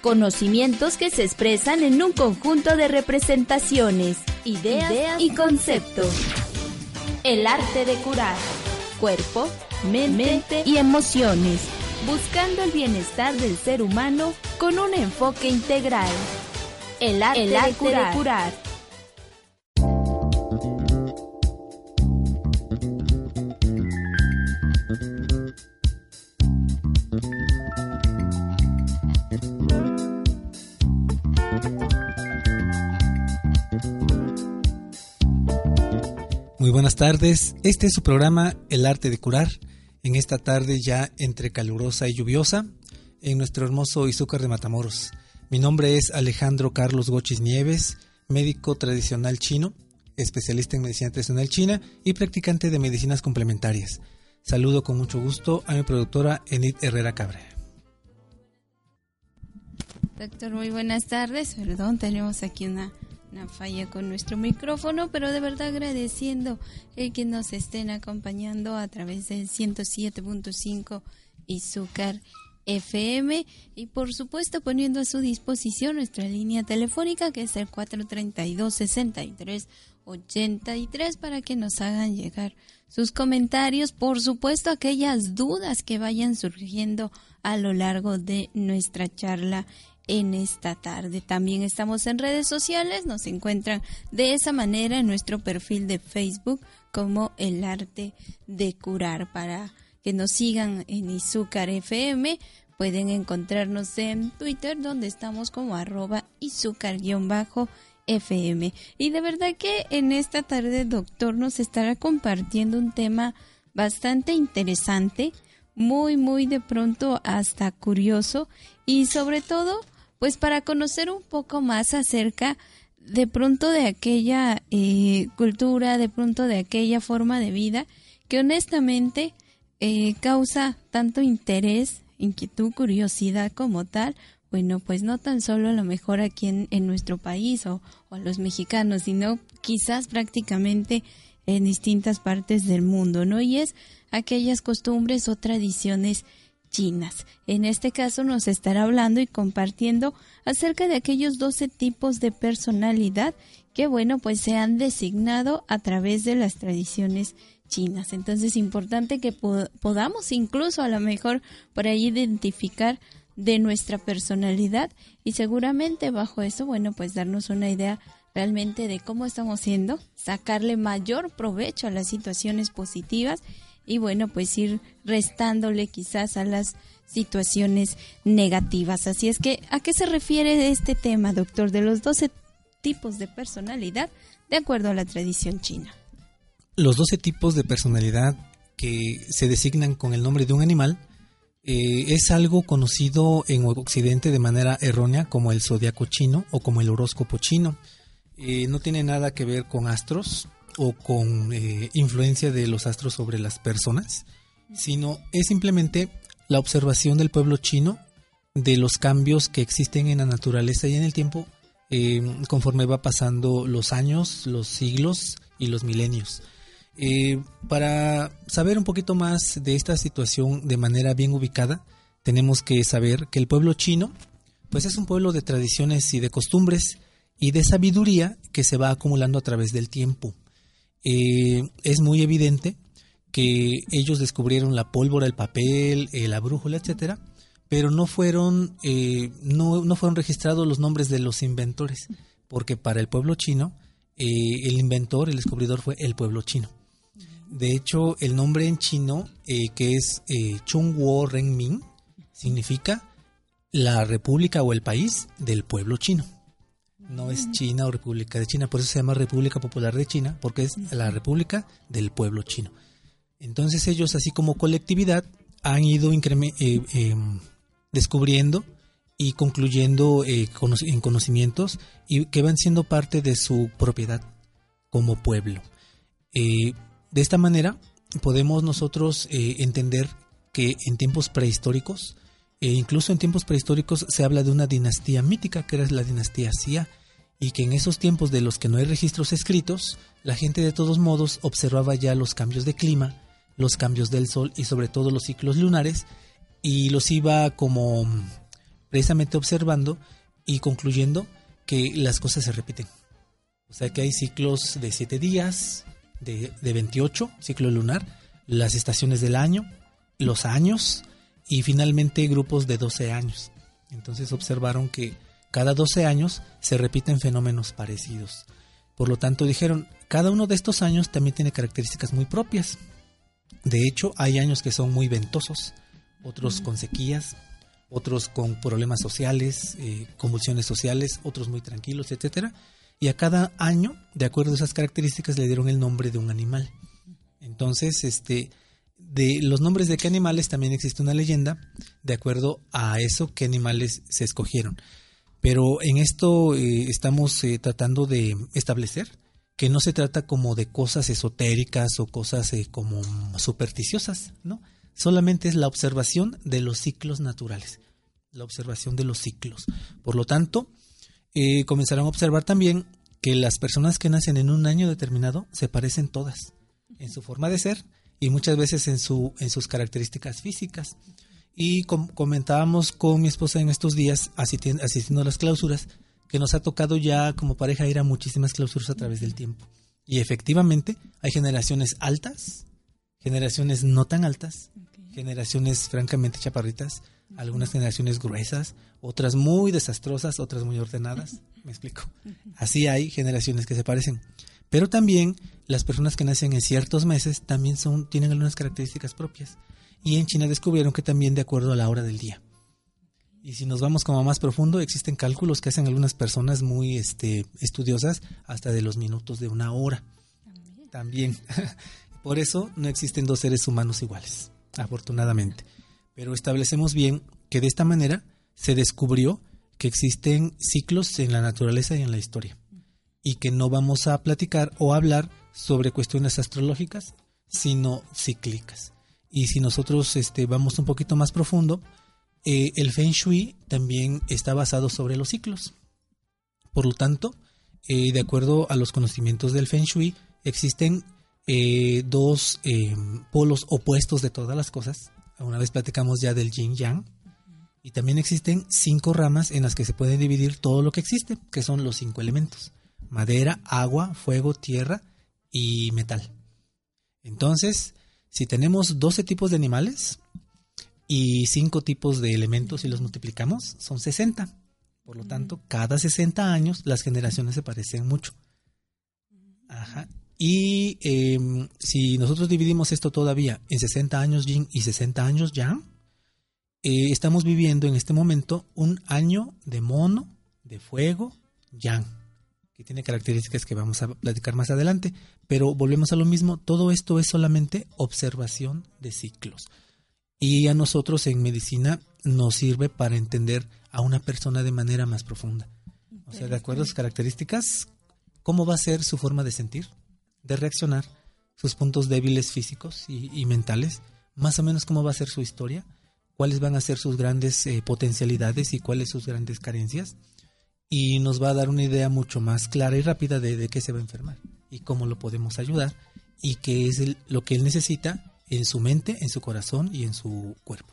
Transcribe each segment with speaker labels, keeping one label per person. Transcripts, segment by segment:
Speaker 1: Conocimientos que se expresan en un conjunto de representaciones, ideas, y conceptos. El arte de curar. Cuerpo, mente, y emociones. Buscando el bienestar del ser humano con un enfoque integral. El arte, de curar.
Speaker 2: Muy buenas tardes, este es su programa El arte de curar, en esta tarde ya entre calurosa y lluviosa, en nuestro hermoso Izúcar de Matamoros. Mi nombre es Alejandro Carlos Gochis Nieves, médico tradicional chino, especialista en medicina tradicional china y practicante de medicinas complementarias. Saludo con mucho gusto a mi productora Enid Herrera Cabre.
Speaker 3: Doctor, muy buenas tardes. Perdón, tenemos aquí una una falla con nuestro micrófono, pero de verdad agradeciendo el que nos estén acompañando a través del 107.5 Izúcar FM y por supuesto poniendo a su disposición nuestra línea telefónica que es el 432 63 83 para que nos hagan llegar sus comentarios, por supuesto aquellas dudas que vayan surgiendo a lo largo de nuestra charla en esta tarde. También estamos en redes sociales, nos encuentran de esa manera en nuestro perfil de Facebook como El Arte de Curar. Para que nos sigan en Izúcar FM, pueden encontrarnos en Twitter donde estamos como arroba Izúcar-FM. Y de verdad que en esta tarde, doctor, nos estará compartiendo un tema bastante interesante, muy, muy de pronto hasta curioso y sobre todo pues para conocer un poco más acerca de pronto de aquella eh, cultura, de pronto de aquella forma de vida que honestamente eh, causa tanto interés, inquietud, curiosidad como tal. Bueno, pues no tan solo a lo mejor aquí en, en nuestro país o, o a los mexicanos, sino quizás prácticamente en distintas partes del mundo, ¿no? Y es aquellas costumbres o tradiciones chinas. En este caso nos estará hablando y compartiendo acerca de aquellos 12 tipos de personalidad que, bueno, pues se han designado a través de las tradiciones chinas. Entonces, importante que podamos incluso a lo mejor por ahí identificar de nuestra personalidad y seguramente bajo eso, bueno, pues darnos una idea realmente de cómo estamos siendo, sacarle mayor provecho a las situaciones positivas y bueno, pues ir restándole quizás a las situaciones negativas. Así es que, ¿a qué se refiere este tema, doctor, de los 12 tipos de personalidad de acuerdo a la tradición china?
Speaker 2: Los 12 tipos de personalidad que se designan con el nombre de un animal eh, es algo conocido en Occidente de manera errónea como el zodiaco chino o como el horóscopo chino. Eh, no tiene nada que ver con astros, o con eh, influencia de los astros sobre las personas, sino es simplemente la observación del pueblo chino de los cambios que existen en la naturaleza y en el tiempo eh, conforme va pasando los años, los siglos y los milenios. Eh, para saber un poquito más de esta situación de manera bien ubicada, tenemos que saber que el pueblo chino, pues es un pueblo de tradiciones y de costumbres y de sabiduría que se va acumulando a través del tiempo. Eh, es muy evidente que ellos descubrieron la pólvora, el papel, eh, la brújula, etcétera, pero no fueron, eh, no, no, fueron registrados los nombres de los inventores, porque para el pueblo chino, el inventor, el descubridor fue el pueblo chino. De hecho, el nombre en chino, que es Chung Wo Renmin, significa la república o el país del pueblo chino no es China o República de China, por eso se llama República Popular de China, porque es la República del pueblo chino. Entonces ellos, así como colectividad, han ido eh, em, descubriendo y concluyendo eh, en conocimientos y que van siendo parte de su propiedad como pueblo. Eh, de esta manera podemos nosotros eh, entender que en tiempos prehistóricos, e incluso en tiempos prehistóricos se habla de una dinastía mítica que era la dinastía Sia y que en esos tiempos de los que no hay registros escritos, la gente de todos modos observaba ya los cambios de clima, los cambios del sol y sobre todo los ciclos lunares y los iba como precisamente observando y concluyendo que las cosas se repiten. O sea que hay ciclos de 7 días, de, de 28, ciclo lunar, las estaciones del año, los años y finalmente grupos de 12 años. Entonces observaron que cada 12 años se repiten fenómenos parecidos. Por lo tanto dijeron, cada uno de estos años también tiene características muy propias. De hecho, hay años que son muy ventosos, otros con sequías, otros con problemas sociales, eh, convulsiones sociales, otros muy tranquilos, etcétera. Y a cada año, de acuerdo a esas características, le dieron el nombre de un animal. Entonces, este, de los nombres de qué animales también existe una leyenda, de acuerdo a eso, qué animales se escogieron. Pero en esto eh, estamos eh, tratando de establecer que no se trata como de cosas esotéricas o cosas como supersticiosas, ¿no? solamente es la observación de los ciclos naturales, la observación de los ciclos. Por lo tanto, eh, comenzaron a observar también que las personas que nacen en un año determinado se parecen todas en su forma de ser y muchas veces en, su, en sus características físicas. Y comentábamos con mi esposa en estos días, asistiendo a las clausuras, que nos ha tocado ya como pareja ir a muchísimas clausuras a través del tiempo. Y efectivamente hay generaciones altas, generaciones no tan altas generaciones francamente chaparritas, algunas generaciones gruesas, otras muy desastrosas, otras muy ordenadas. Me explico. Así hay generaciones que se parecen. Pero también las personas que nacen en ciertos meses también son, tienen algunas características propias. Y en China descubrieron que también de acuerdo a la hora del día. Y si nos vamos como más profundo, existen cálculos que hacen algunas personas muy este, estudiosas hasta de los minutos de una hora. También. Por eso no existen dos seres humanos iguales afortunadamente. Pero establecemos bien que de esta manera se descubrió que existen ciclos en la naturaleza y en la historia. Y que no vamos a platicar o hablar sobre cuestiones astrológicas, sino cíclicas. Y si nosotros este, vamos un poquito más profundo, eh, el Feng Shui también está basado sobre los ciclos. Por lo tanto, eh, de acuerdo a los conocimientos del Feng Shui, existen eh, dos polos opuestos de todas las cosas. Una vez platicamos ya del yin yang. Y también existen cinco ramas en las que se puede dividir todo lo que existe, que son los cinco elementos. Madera, agua, fuego, tierra y metal. Entonces, si tenemos 12 tipos de animales y cinco tipos de elementos y los multiplicamos, son 60. Por lo tanto, cada 60 años las generaciones se parecen mucho. Ajá. Y em, si nosotros dividimos esto todavía en 60 años yin y 60 años yang, eh, estamos viviendo en este momento un año de mono, de fuego, yang, que tiene características que vamos a platicar más adelante. Pero volvemos a lo mismo, todo esto es solamente observación de ciclos. Y a nosotros en medicina nos sirve para entender a una persona de manera más profunda. O sea, de acuerdo a sus características, ¿cómo va a ser su forma de sentir? de reaccionar, sus puntos débiles físicos y, mentales, más o menos cómo va a ser su historia, cuáles van a ser sus grandes eh, potencialidades y cuáles sus grandes carencias, y nos va a dar una idea mucho más clara y rápida de, de qué se va a enfermar y cómo lo podemos ayudar y qué es lo que él necesita en su mente, en su corazón y en su cuerpo.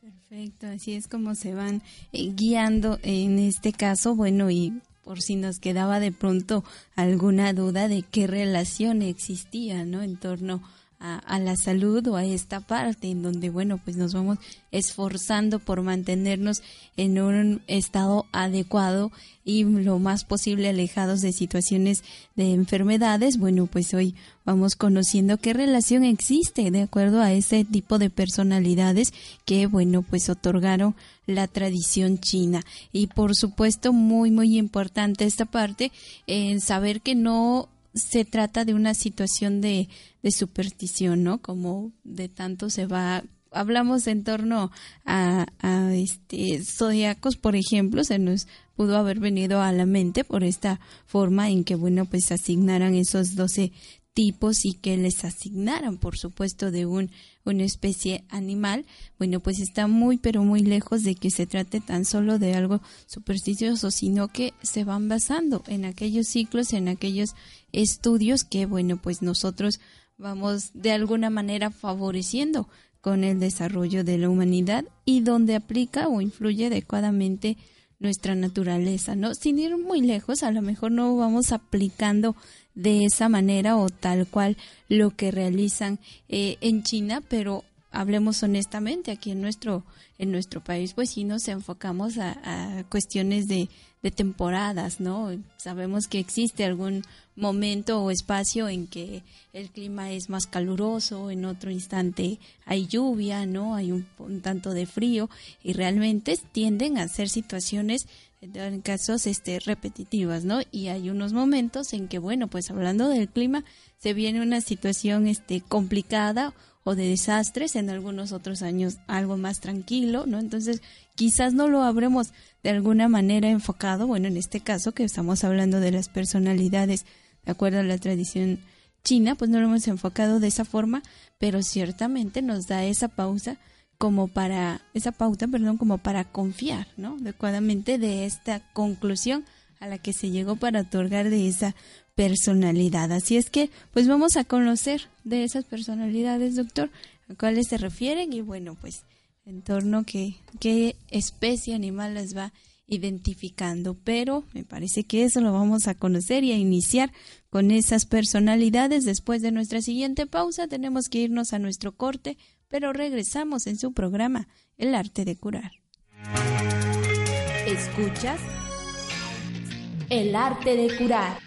Speaker 3: Perfecto, así es como se van eh, guiando en este caso, bueno, y por si nos quedaba de pronto alguna duda de qué relación existía, ¿no? En torno a, la salud o a esta parte en donde, bueno, pues nos vamos esforzando por mantenernos en un estado adecuado y lo más posible alejados de situaciones de enfermedades. Bueno, pues hoy vamos conociendo qué relación existe de acuerdo a ese tipo de personalidades que, bueno, pues otorgaron la tradición china. Y por supuesto, muy, muy importante esta parte en saber que no se trata de una situación de, de superstición, ¿no? Como de tanto se va hablamos en torno a, a este zodiacos, por ejemplo, se nos pudo haber venido a la mente por esta forma en que, bueno, pues asignaran esos 12 tipos y que les asignaran, por supuesto, de un, una especie animal, bueno, pues está muy, pero muy lejos de que se trate tan solo de algo supersticioso, sino que se van basando en aquellos ciclos, en aquellos estudios que, bueno, pues nosotros vamos de alguna manera favoreciendo con el desarrollo de la humanidad y donde aplica o influye adecuadamente nuestra naturaleza, ¿no? Sin ir muy lejos, a lo mejor no vamos aplicando de esa manera o tal cual lo que realizan eh, en China, pero hablemos honestamente, aquí en nuestro, en nuestro país, pues sí nos enfocamos a, cuestiones de, de temporadas, ¿no? Sabemos que existe algún momento o espacio en que el clima es más caluroso, en otro instante hay lluvia, ¿no? Hay un, tanto de frío y realmente tienden a ser situaciones en casos este repetitivas, ¿no? Y hay unos momentos en que bueno, pues hablando del clima se viene una situación este complicada o de desastres, en algunos otros años algo más tranquilo, ¿no? Entonces, quizás no lo habremos de alguna manera enfocado, bueno, en este caso que estamos hablando de las personalidades de acuerdo a la tradición china, pues no lo hemos enfocado de esa forma, pero ciertamente nos da esa pausa como para esa pauta, perdón, como para confiar, ¿no? Adecuadamente de esta conclusión a la que se llegó para otorgar de esa personalidad. Así es que, pues vamos a conocer de esas personalidades, doctor, a cuáles se refieren y bueno, pues en torno a qué, qué especie animal las va identificando, pero me parece que eso lo vamos a conocer y a iniciar con esas personalidades. Después de nuestra siguiente pausa tenemos que irnos a nuestro corte, pero regresamos en su programa El arte de curar.
Speaker 1: ¿Escuchas? El arte de curar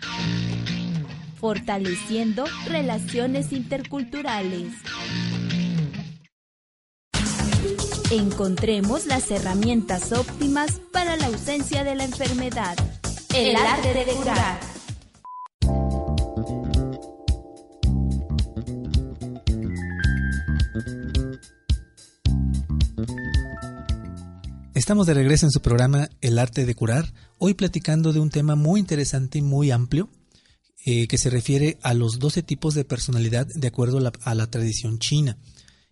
Speaker 1: fortaleciendo relaciones interculturales. Encontremos las herramientas óptimas para la ausencia de la enfermedad. El, arte de curar.
Speaker 2: Estamos de regreso en su programa El arte de curar, hoy platicando de un tema muy interesante y muy amplio eh, que se refiere a los 12 tipos de personalidad de acuerdo a la, tradición china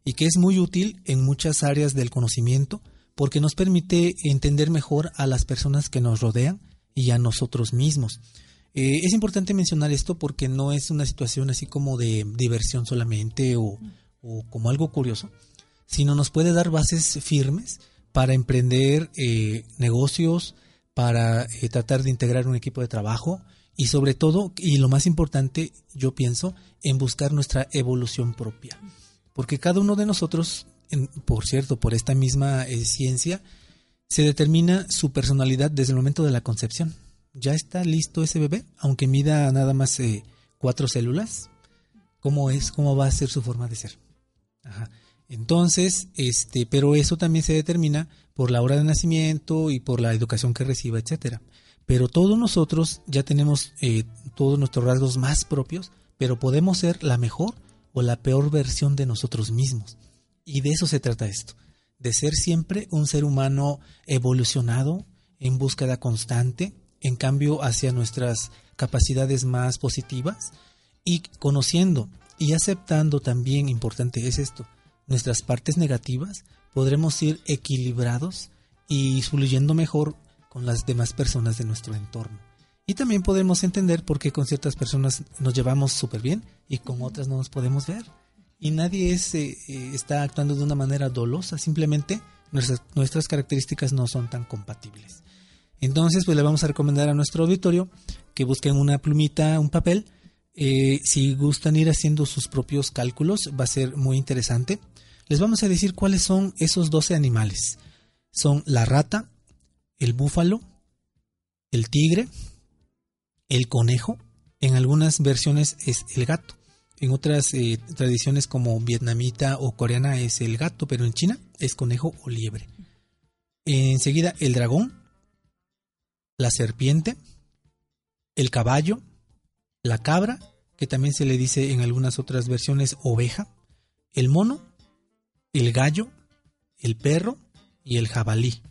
Speaker 2: y que es muy útil en muchas áreas del conocimiento porque nos permite entender mejor a las personas que nos rodean y a nosotros mismos. Eh, es importante mencionar esto porque no es una situación así como de diversión solamente o, como algo curioso, sino nos puede dar bases firmes para emprender eh, negocios, para tratar de integrar un equipo de trabajo y sobre todo, y lo más importante, yo pienso, en buscar nuestra evolución propia. Porque cada uno de nosotros, por cierto, por esta misma eh, ciencia, se determina su personalidad desde el momento de la concepción. Ya está listo ese bebé, aunque mida nada más eh, cuatro células. ¿Cómo es? ¿Cómo va a ser su forma de ser? Entonces, este, pero eso también se determina por la hora de nacimiento y por la educación que reciba, etcétera. Pero todos nosotros ya tenemos eh, todos nuestros rasgos más propios, pero podemos ser la mejor o la peor versión de nosotros mismos. Y de eso se trata esto, de ser siempre un ser humano evolucionado, en búsqueda constante, en cambio hacia nuestras capacidades más positivas y conociendo y aceptando también, importante es esto, nuestras partes negativas, podremos ir equilibrados y fluyendo mejor con las demás personas de nuestro entorno. Y también podemos entender por qué con ciertas personas nos llevamos súper bien y con otras no nos podemos ver. Y nadie es, eh, eh, está actuando de una manera dolosa, simplemente nuestras, nuestras características no son tan compatibles. Entonces, pues le vamos a recomendar a nuestro auditorio que busquen una plumita, un papel. Eh, si gustan ir haciendo sus propios cálculos, va a ser muy interesante. Les vamos a decir cuáles son esos 12 animales. Son la rata, el búfalo, el tigre, el conejo, en algunas versiones es el gato. En otras eh, tradiciones como vietnamita o coreana es el gato, pero en China es conejo o liebre. Enseguida el dragón, la serpiente, el caballo, la cabra, que también se le dice en algunas otras versiones oveja, el mono, el gallo, el perro y el jabalí,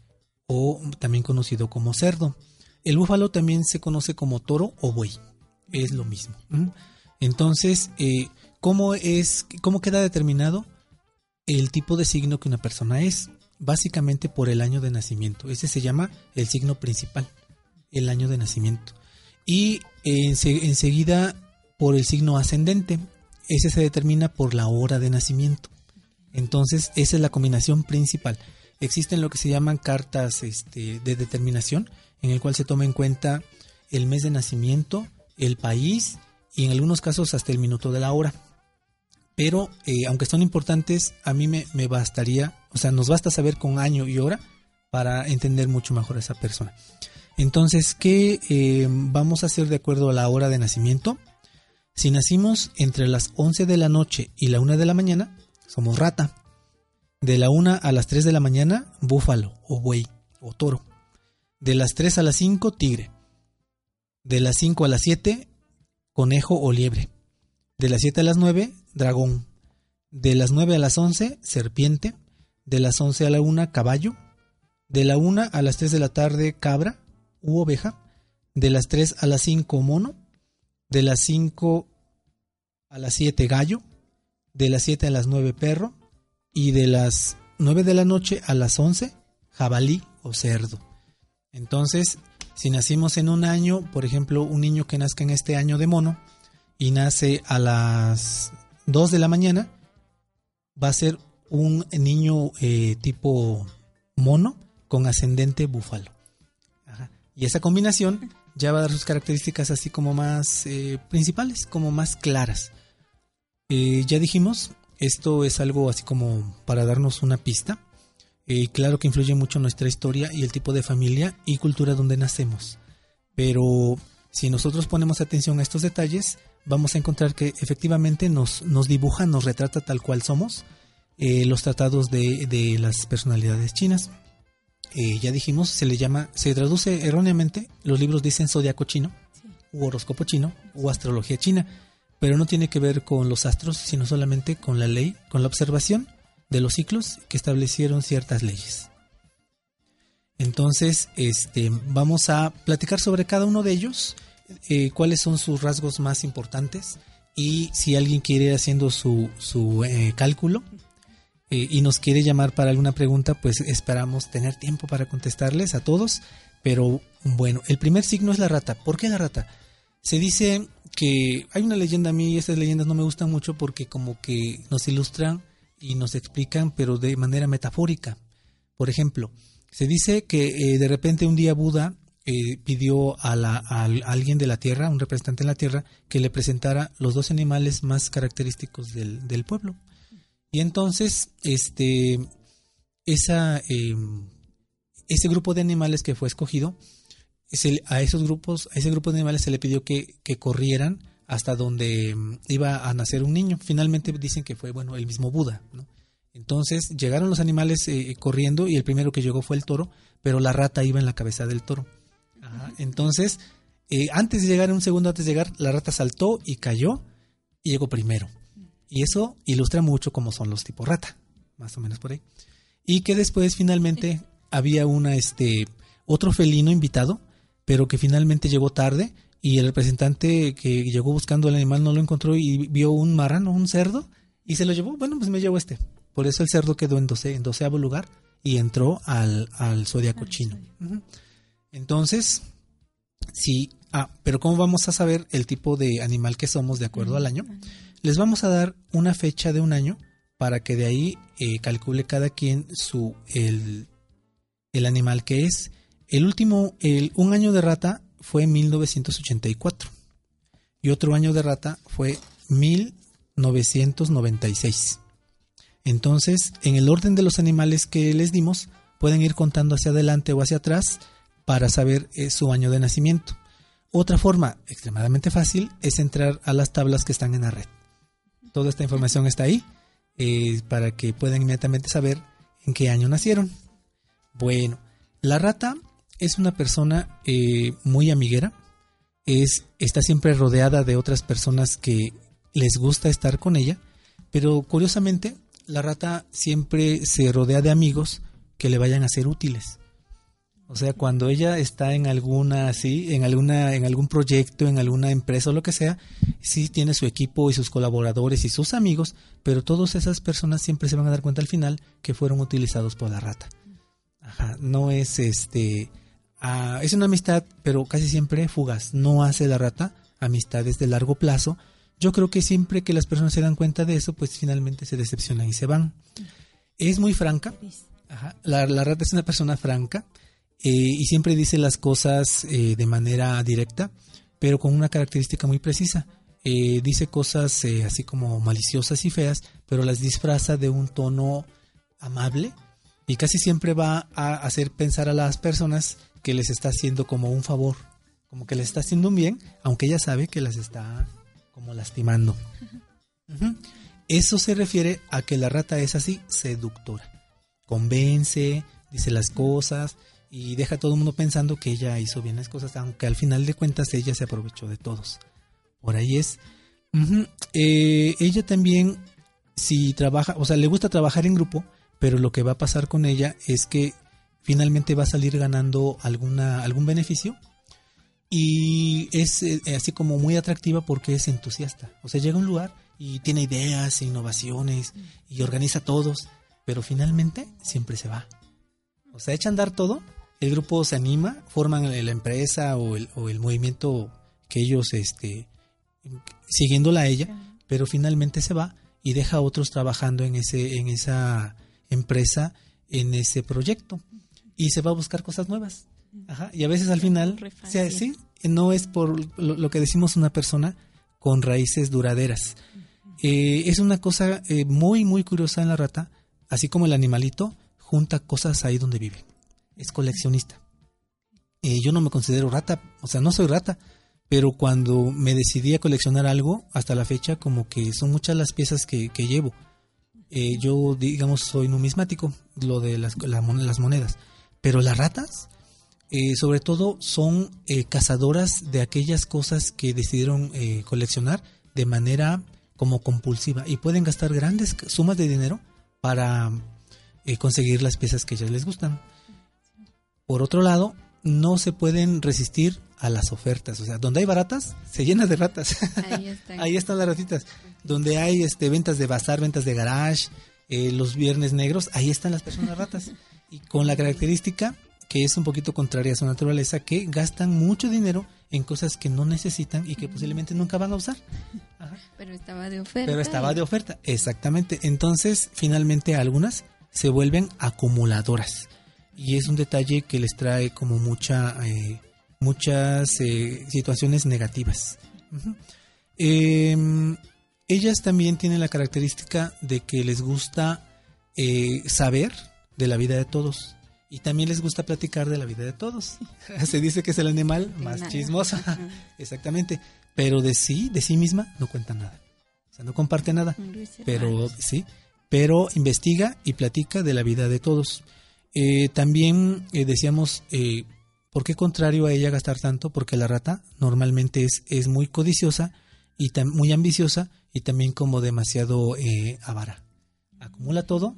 Speaker 2: o también conocido como cerdo. El búfalo también se conoce como toro o buey, es lo mismo. Entonces, eh, ¿cómo, es, ¿cómo queda determinado el tipo de signo que una persona es? Básicamente por el año de nacimiento. Ese se llama el signo principal, el año de nacimiento. Y enseguida por el signo ascendente. Ese se determina por la hora de nacimiento. Entonces, esa es la combinación principal. Existen lo que se llaman cartas este, de determinación, en el cual se toma en cuenta el mes de nacimiento, el país y en algunos casos hasta el minuto de la hora. Pero, eh, aunque son importantes, a mí me, bastaría, o sea, nos basta saber con año y hora para entender mucho mejor a esa persona. Entonces, ¿qué eh, vamos a hacer de acuerdo a la hora de nacimiento? Si nacimos entre las 11 de la noche y la 1 de la mañana, somos rata. De la 1 a las 3 de la mañana, búfalo o buey o toro. De las 3 a las 5, tigre. De las 5 a las 7, conejo o liebre. De las 7 a las 9, dragón. De las 9 a las 11, serpiente. De las 11 a la 1, caballo. De la 1 a las 3 de la tarde, cabra u oveja. De las 3 a las 5, mono de las 5 a las 7 gallo, de las 7 a las 9 perro y de las 9 de la noche a las 11 jabalí o cerdo. Entonces, si nacimos en un año, por ejemplo, un niño que nazca en este año de mono y nace a las 2 de la mañana, va a ser un niño eh, tipo mono con ascendente búfalo. Y esa combinación ya va a dar sus características así como más eh, principales, como más claras. Eh, ya dijimos, esto es algo así como para darnos una pista. Eh, claro que influye mucho nuestra historia y el tipo de familia y cultura donde nacemos. Pero si nosotros ponemos atención a estos detalles, vamos a encontrar que efectivamente nos, nos dibuja, nos retrata tal cual somos los tratados de, de las personalidades chinas. Eh, ya dijimos, se le llama, se traduce erróneamente, los libros dicen zodiaco chino, u horóscopo chino, u astrología china, pero no tiene que ver con los astros, sino solamente con la ley, con la observación de los ciclos que establecieron ciertas leyes. Entonces, este, vamos a platicar sobre cada uno de ellos, eh, cuáles son sus rasgos más importantes y si alguien quiere ir haciendo su, su eh, cálculo, eh, y nos quiere llamar para alguna pregunta, pues esperamos tener tiempo para contestarles a todos. Pero bueno, el primer signo es la rata. ¿Por qué la rata? Se dice que hay una leyenda a mí estas leyendas no me gustan mucho porque como que nos ilustran y nos explican, pero de manera metafórica. Por ejemplo, se dice que eh, de repente un día Buda eh, pidió a, la, alguien de la tierra, un representante de la tierra, que le presentara los dos animales más característicos del pueblo. Y entonces, este, esa, em, ese grupo de animales que fue escogido, a esos grupos, a ese grupo de animales se le pidió que, corrieran hasta donde em, iba a nacer un niño. Finalmente dicen que fue, bueno, el mismo Buda, Entonces llegaron los animales eh, corriendo y el primero que llegó fue el toro, pero la rata iba en la cabeza del toro. Entonces, eh, antes de llegar, un segundo antes de llegar, la rata saltó y cayó y llegó primero. Y eso ilustra mucho cómo son los tipos rata, más o menos por ahí. Y que después finalmente había una, este, otro felino invitado, pero que finalmente llegó tarde y el representante que llegó buscando el animal no lo encontró y vio un marrano, un cerdo, y se lo llevó. Bueno, pues me llevó este. Por eso el cerdo quedó en, doce, en doceavo lugar y entró al, al zodiaco chino. Entonces, sí, ah, pero ¿cómo vamos a saber el tipo de animal que somos de acuerdo al año? Les vamos a dar una fecha de un año para que de ahí eh, calcule cada quien su el, el, animal que es. El último, el, un año de rata fue 1984 y otro año de rata fue 1996. Entonces, en el orden de los animales que les dimos, pueden ir contando hacia adelante o hacia atrás para saber eh, su año de nacimiento. Otra forma extremadamente fácil es entrar a las tablas que están en la red. Toda esta información está ahí eh, para que puedan inmediatamente saber en qué año nacieron. Bueno, la rata es una persona eh, muy amiguera. Es, está siempre rodeada de otras personas que les gusta estar con ella. Pero curiosamente, la rata siempre se rodea de amigos que le vayan a ser útiles. O sea, cuando ella está en alguna así, en alguna en algún proyecto, en alguna empresa o lo que sea, sí tiene su equipo y sus colaboradores y sus amigos, pero todas esas personas siempre se van a dar cuenta al final que fueron utilizados por la rata. Ajá, no es este ah, es una amistad, pero casi siempre fugaz. No hace la rata amistades de largo plazo. Yo creo que siempre que las personas se dan cuenta de eso, pues finalmente se decepcionan y se van. Es muy franca. Ajá, la, la rata es una persona franca y siempre dice las cosas eh, de manera directa, pero con una característica muy precisa. Eh, dice cosas así como maliciosas y feas, pero las disfraza de un tono amable y casi siempre va a hacer pensar a las personas que les está haciendo como un favor, como que les está haciendo un bien, aunque ella sabe que las está como lastimando. Eso se refiere a que la rata es así, seductora. Convence, dice las cosas, y deja a todo el mundo pensando que ella hizo bien las cosas, aunque al final de cuentas ella se aprovechó de todos. Por ahí es. Eh, ella también, si trabaja, o sea, le gusta trabajar en grupo, pero lo que va a pasar con ella es que finalmente va a salir ganando alguna, algún beneficio y es eh, así como muy atractiva porque es entusiasta. O sea, llega a un lugar y tiene ideas, e innovaciones y organiza todos, pero finalmente siempre se va. O sea, echa a andar todo el grupo se anima, forman la empresa o el, o el movimiento que ellos, este, siguiéndola a ella, pero finalmente se va y deja a otros trabajando en, ese, en esa empresa, en ese proyecto. Y se va a buscar cosas nuevas. Ajá. Y a veces al final, sí, no es por lo, que decimos una persona con raíces duraderas. Eh, es una cosa eh, muy, muy curiosa en la rata, así como el animalito, junta cosas ahí donde vive es coleccionista. Eh, yo no me considero rata, o sea, no soy rata, pero cuando me decidí a coleccionar algo, hasta la fecha, como que son muchas las piezas que, llevo. Eh, yo, digamos, soy numismático, lo de las, las monedas. Pero las ratas, eh, sobre todo, son cazadoras de aquellas cosas que decidieron coleccionar de manera como compulsiva y pueden gastar grandes sumas de dinero para conseguir las piezas que ellas les gustan. Por otro lado, no se pueden resistir a las ofertas. O sea, donde hay baratas, se llena de ratas. Ahí están. Ahí están las ratitas. Donde hay este, ventas de bazar, ventas de garage, eh, los viernes negros, ahí están las personas ratas. Y con la característica que es un poquito contraria a su naturaleza, que gastan mucho dinero en cosas que no necesitan y que posiblemente nunca van a usar.
Speaker 3: Pero estaba de oferta.
Speaker 2: Pero estaba de oferta, exactamente. Entonces, finalmente algunas se vuelven acumuladoras y es un detalle que les trae como mucha eh, muchas eh, situaciones negativas. Em, ellas también tienen la característica de que les gusta eh, saber de la vida de todos y también les gusta platicar de la vida de todos. Se dice que es el animal más chismoso, exactamente, pero de sí, de sí misma no cuenta nada. O sea, no comparte nada, pero sí, pero investiga y platica de la vida de todos. Eh, también eh, decíamos, eh, ¿por qué contrario a ella gastar tanto? Porque la rata normalmente es, es muy codiciosa y muy ambiciosa y también como demasiado avara. Acumula todo,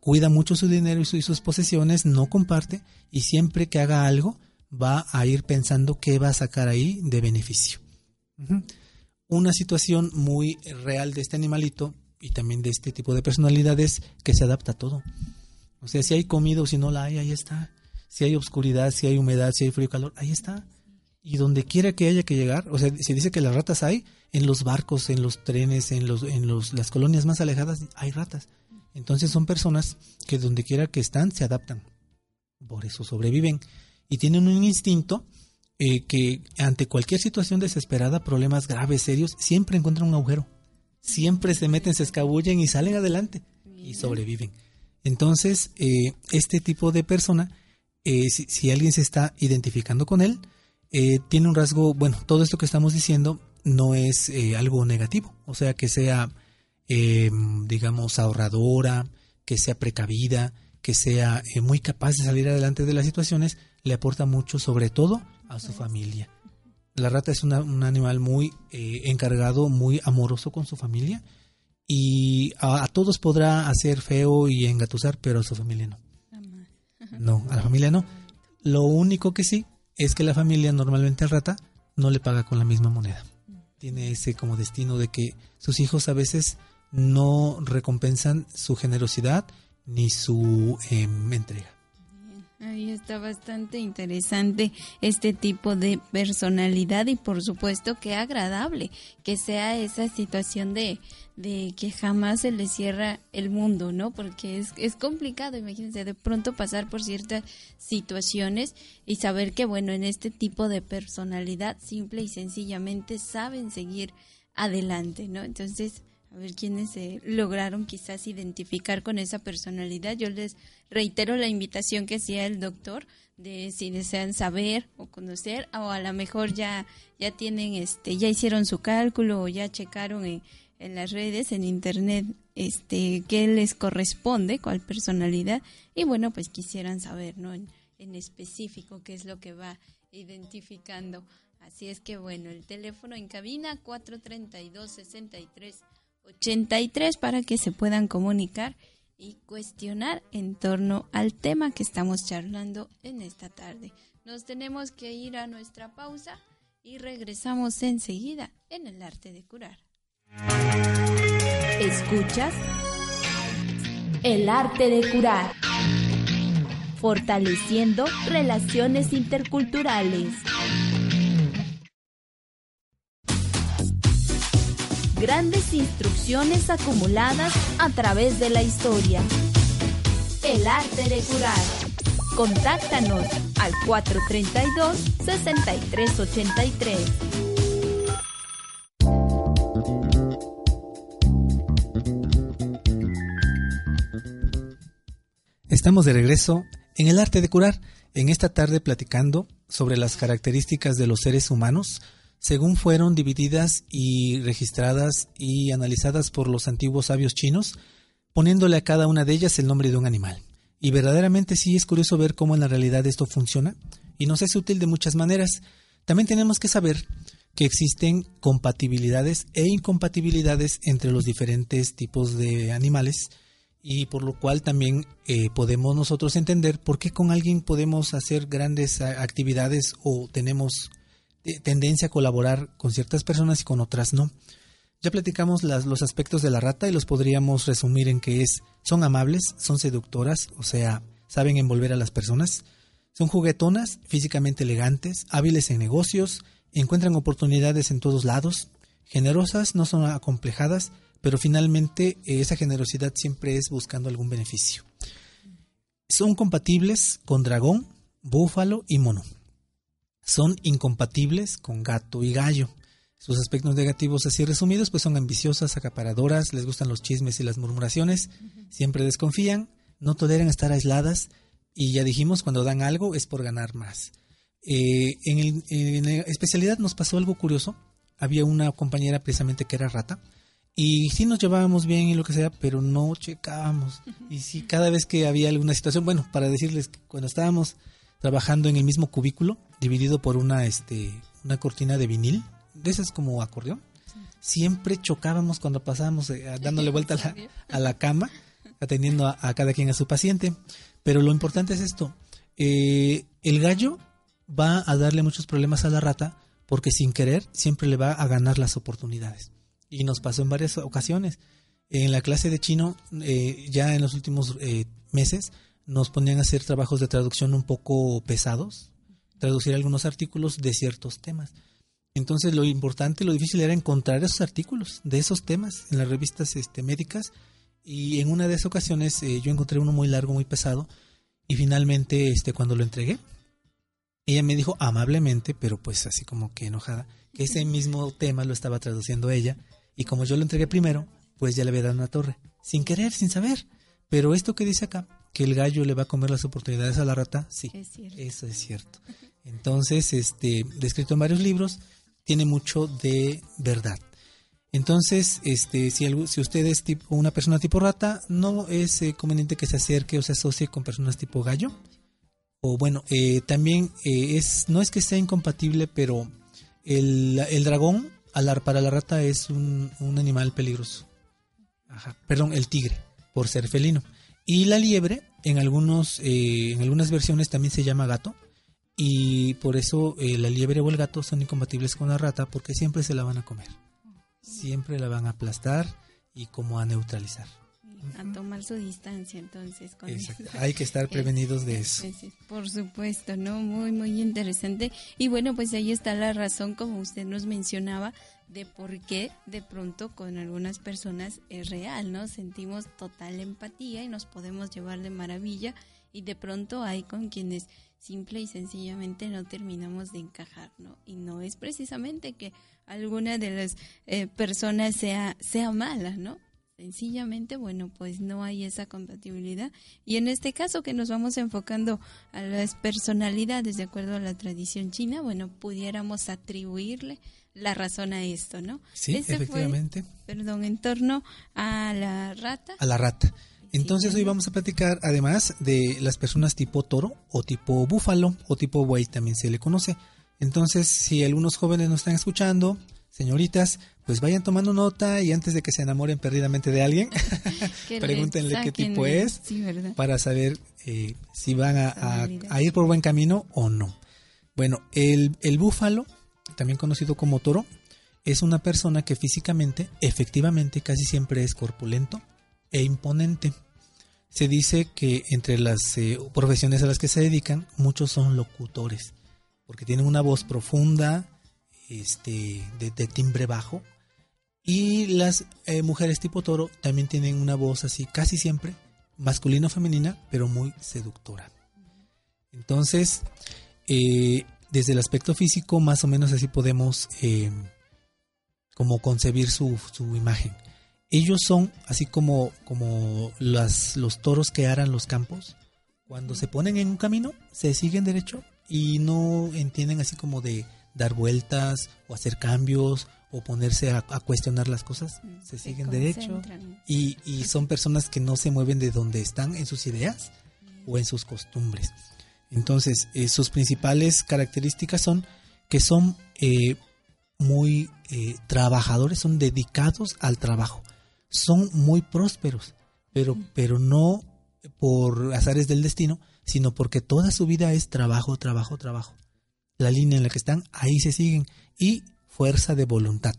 Speaker 2: cuida mucho su dinero y, sus posesiones, no comparte y siempre que haga algo va a ir pensando qué va a sacar ahí de beneficio. Una situación muy real de este animalito y también de este tipo de personalidades que se adapta a todo. O sea, si hay comida o si no la hay, ahí está. Si hay oscuridad, si hay humedad, si hay frío y calor, ahí está. Y donde quiera que haya que llegar, o sea, se dice que las ratas hay en los barcos, en los trenes, en los, en los, las colonias más alejadas, hay ratas. Entonces son personas que donde quiera que están se adaptan. Por eso sobreviven. Y tienen un instinto eh, que ante cualquier situación desesperada, problemas graves, serios, siempre encuentran un agujero. Siempre se meten, se escabullen y salen adelante. Y sobreviven. Entonces, eh, este tipo de persona, eh, si, alguien se está identificando con él, eh, tiene un rasgo, bueno, todo esto que estamos diciendo no es algo negativo, o sea, que sea, digamos, ahorradora, que sea precavida, que sea muy capaz de salir adelante de las situaciones, le aporta mucho, sobre todo, a su familia. La rata es un animal muy encargado, muy amoroso con su familia y a, todos podrá hacer feo y engatusar, pero a su familia no. No, a la familia no. Lo único que sí es que la familia normalmente al rata no le paga con la misma moneda. Tiene ese como destino de que sus hijos a veces no recompensan su generosidad ni su em, entrega.
Speaker 3: Ahí está bastante interesante este tipo de personalidad y por supuesto que agradable que sea esa situación de, de que jamás se le cierra el mundo, ¿no? Porque es, es complicado, imagínense, de pronto pasar por ciertas situaciones y saber que, bueno, en este tipo de personalidad simple y sencillamente saben seguir adelante, ¿no? Entonces, a ver quiénes se lograron quizás identificar con esa personalidad. Yo les reitero la invitación que hacía el doctor de si desean saber o conocer o a lo mejor ya ya tienen este ya hicieron su cálculo o ya checaron en, en las redes en internet este qué les corresponde cuál personalidad y bueno pues quisieran saber no en, en específico qué es lo que va identificando así es que bueno el teléfono en cabina 432 63 83 para que se puedan comunicar y cuestionar en torno al tema que estamos charlando en esta tarde. Nos tenemos que ir a nuestra pausa y regresamos enseguida en el arte de curar.
Speaker 1: ¿Escuchas? El arte de curar. Fortaleciendo relaciones interculturales. Grandes instrucciones acumuladas a través de la historia. El arte de curar. Contáctanos al 432-6383.
Speaker 2: Estamos de regreso en el arte de curar, en esta tarde platicando sobre las características de los seres humanos, según fueron divididas y registradas y analizadas por los antiguos sabios chinos, poniéndole a cada una de ellas el nombre de un animal. Y verdaderamente sí es curioso ver cómo en la realidad esto funciona y nos es útil de muchas maneras. También tenemos que saber que existen compatibilidades e incompatibilidades entre los diferentes tipos de animales y por lo cual también eh, podemos nosotros entender por qué con alguien podemos hacer grandes actividades o tenemos tendencia a colaborar con ciertas personas y con otras no. Ya platicamos los aspectos de la rata y los podríamos resumir en que es son amables, son seductoras, o sea, saben envolver a las personas, son juguetonas, físicamente elegantes, hábiles en negocios, encuentran oportunidades en todos lados, generosas, no son acomplejadas, pero finalmente eh, esa generosidad siempre es buscando algún beneficio. Son compatibles con dragón, búfalo y mono son incompatibles con gato y gallo. Sus aspectos negativos así resumidos pues son ambiciosas, acaparadoras, les gustan los chismes y las murmuraciones, siempre desconfían, no toleran estar aisladas y ya dijimos cuando dan algo es por ganar más. Eh, en, la especialidad nos pasó algo curioso, había una compañera precisamente que era rata y sí nos llevábamos bien y lo que sea, pero no checábamos. Y sí, cada vez que había alguna situación, bueno, para decirles que cuando estábamos trabajando en el mismo cubículo, dividido por una, este, una cortina de vinil, de esas como acordeón. Siempre chocábamos cuando pasábamos eh, dándole vuelta a la, a la cama, atendiendo a, cada quien a su paciente. Pero lo importante es esto, eh, el gallo va a darle muchos problemas a la rata porque sin querer siempre le va a ganar las oportunidades. Y nos pasó en varias ocasiones. En la clase de chino, eh, ya en los últimos meses, nos ponían a hacer trabajos de traducción un poco pesados, traducir algunos artículos de ciertos temas. Entonces lo importante, lo difícil era encontrar esos artículos de esos temas en las revistas este, médicas y en una de esas ocasiones eh, yo encontré uno muy largo, muy pesado y finalmente este, cuando lo entregué, ella me dijo amablemente, pero pues así como que enojada, que ese mismo tema lo estaba traduciendo ella y como yo lo entregué primero, pues ya le había dado una torre, sin querer, sin saber. Pero esto que dice acá que el gallo le va a comer las oportunidades a la rata, sí, eso es cierto. Entonces, este, descrito en varios libros, tiene mucho de verdad. Entonces, este, si, si usted es tipo, una persona tipo rata, no es eh, conveniente que se acerque o se asocie con personas tipo gallo. O bueno, eh, también eh, es, no es que sea incompatible, pero el, el dragón para la rata es un, un animal peligroso. Ajá, perdón, el tigre, por ser felino. Y la liebre, en, algunos, eh, en algunas versiones también se llama gato. Y por eso eh, la liebre o el gato son incompatibles con la rata porque siempre se la van a comer. Siempre la van a aplastar y como a neutralizar.
Speaker 3: A tomar su distancia entonces. Con
Speaker 2: Hay que estar prevenidos de eso.
Speaker 3: Por supuesto, ¿no? Muy, muy interesante. Y bueno, pues ahí está la razón, como usted nos mencionaba, de por qué de pronto con algunas personas es real, ¿no? Sentimos total empatía y nos podemos llevar de maravilla y de pronto hay con quienes simple y sencillamente no terminamos de encajar, ¿no? Y no es precisamente que alguna de las eh, personas sea, sea mala, ¿no? Sencillamente, bueno, pues no hay esa compatibilidad. Y en este caso que nos vamos enfocando a las personalidades de acuerdo a la tradición china, bueno, pudiéramos atribuirle la razón a esto, ¿no?
Speaker 2: Sí, efectivamente.
Speaker 3: perdón, en torno a la rata.
Speaker 2: A la rata. Entonces hoy vamos a platicar además de las personas tipo toro o tipo búfalo o tipo buey también se le conoce. Entonces si algunos jóvenes nos están escuchando, señoritas, pues vayan tomando nota y antes de que se enamoren perdidamente de alguien, pregúntenle qué tipo es para saber eh, si van a, ir por buen camino o no. Bueno, el, el búfalo también conocido como toro, es una persona que físicamente, efectivamente, casi siempre es corpulento e imponente. Se dice que entre las eh, profesiones a las que se dedican, muchos son locutores, porque tienen una voz profunda, este, de, timbre bajo, y las eh, mujeres tipo toro también tienen una voz así, casi siempre, masculina o femenina, pero muy seductora. Entonces, eh, desde el aspecto físico, más o menos así podemos eh, como concebir su, su, imagen. Ellos son así como, como las, los toros que aran los campos. Cuando se ponen en un camino, se siguen derecho y no entienden así como de dar vueltas o hacer cambios o ponerse a, cuestionar las cosas. Mm, se, siguen derecho y, y, son personas que no se mueven de donde están en sus ideas o en sus costumbres. Entonces, eh, sus principales características son que son eh, muy eh, trabajadores, son dedicados al trabajo, son muy prósperos, pero, pero no por azares del destino, sino porque toda su vida es trabajo, trabajo, trabajo. La línea en la que están, ahí se siguen, y fuerza de voluntad.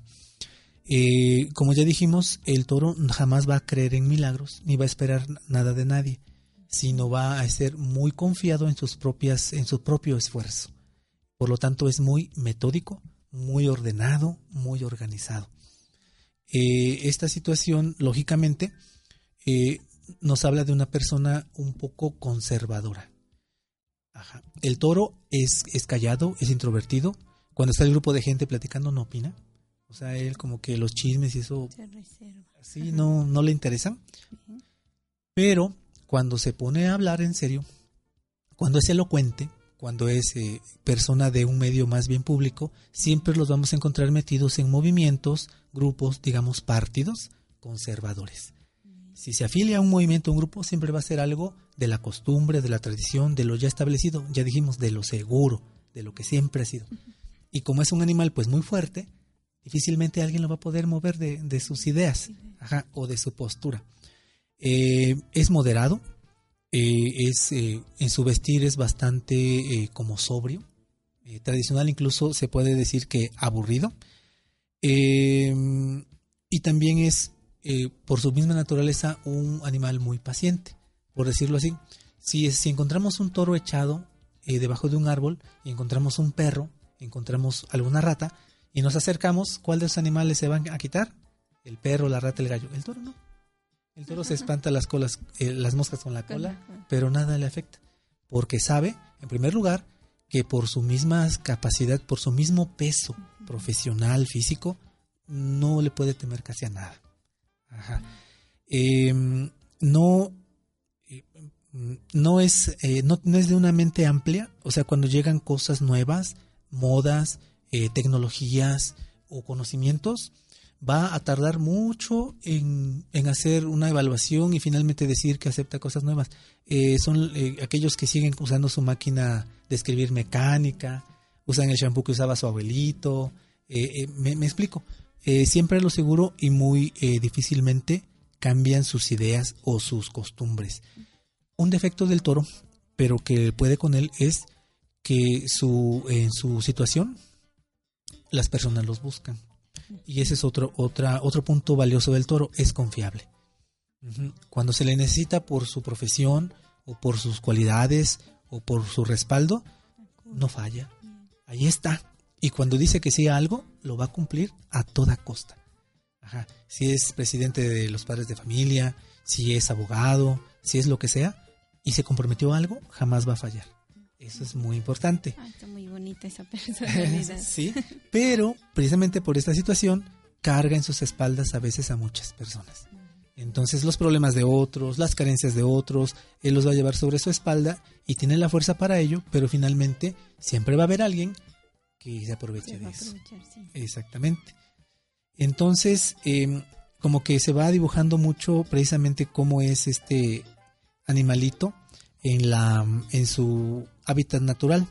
Speaker 2: como ya dijimos, el toro jamás va a creer en milagros, ni va a esperar nada de nadie sino va a ser muy confiado en sus propias, en su propio esfuerzo. Por lo tanto, es muy metódico, muy ordenado, muy organizado. Eh, esta situación, lógicamente, eh, nos habla de una persona un poco conservadora. El toro es, es, callado, es introvertido. Cuando está el grupo de gente platicando, no opina. O sea, él como que los chismes y eso... Sí, no, no le interesan. Pero cuando se pone a hablar en serio, cuando es elocuente, cuando es eh, persona de un medio más bien público, siempre los vamos a encontrar metidos en movimientos, grupos, digamos, partidos conservadores. Si se afilia a un movimiento, un grupo, siempre va a ser algo de la costumbre, de la tradición, de lo ya establecido, ya dijimos, de lo seguro, de lo que siempre ha sido. Y como es un animal pues muy fuerte, difícilmente alguien lo va a poder mover de, sus ideas o de su postura. Eh, es moderado, eh, es, eh, en su vestir es bastante como sobrio, tradicional incluso se puede decir que aburrido, y también es por su misma naturaleza un animal muy paciente, por decirlo así. Si, si encontramos un toro echado debajo de un árbol y encontramos un perro, encontramos alguna rata y nos acercamos, ¿cuál de esos animales se van a quitar? El perro, la rata, el gallo. El toro no. El toro se espanta las colas, eh, las moscas con la cola, pero nada le afecta, porque sabe, en primer lugar, que por su misma capacidad, por su mismo peso profesional, físico, no le puede temer casi a nada. Em, no, eh, no, es, eh, no, es de una mente amplia, o sea, cuando llegan cosas nuevas, modas, tecnologías o conocimientos, va a tardar mucho en, hacer una evaluación y finalmente decir que acepta cosas nuevas. Eh, son eh, aquellos que siguen usando su máquina de escribir mecánica, usan el shampoo que usaba su abuelito. Eh, me, explico. Siempre lo seguro y muy difícilmente cambian sus ideas o sus costumbres. Un defecto del toro, pero que puede con él, es que su, en su situación las personas los buscan. Y ese es otro, otra, otro punto valioso del toro, es confiable. Cuando se le necesita por su profesión o por sus cualidades o por su respaldo, no falla. Ahí está. Y cuando dice que sí a algo, lo va a cumplir a toda costa. Si es presidente de los padres de familia, si es abogado, si es lo que sea, y se comprometió a algo, jamás va a fallar. Eso es muy importante.
Speaker 3: Ah, está muy bonita esa personalidad.
Speaker 2: sí, pero precisamente por esta situación carga en sus espaldas a veces a muchas personas. Entonces los problemas de otros, las carencias de otros, él los va a llevar sobre su espalda y tiene la fuerza para ello, pero finalmente siempre va a haber alguien que se aproveche de eso. Exactamente. Entonces, em, como que se va dibujando mucho precisamente cómo es este animalito en, la, en su hábitat natural.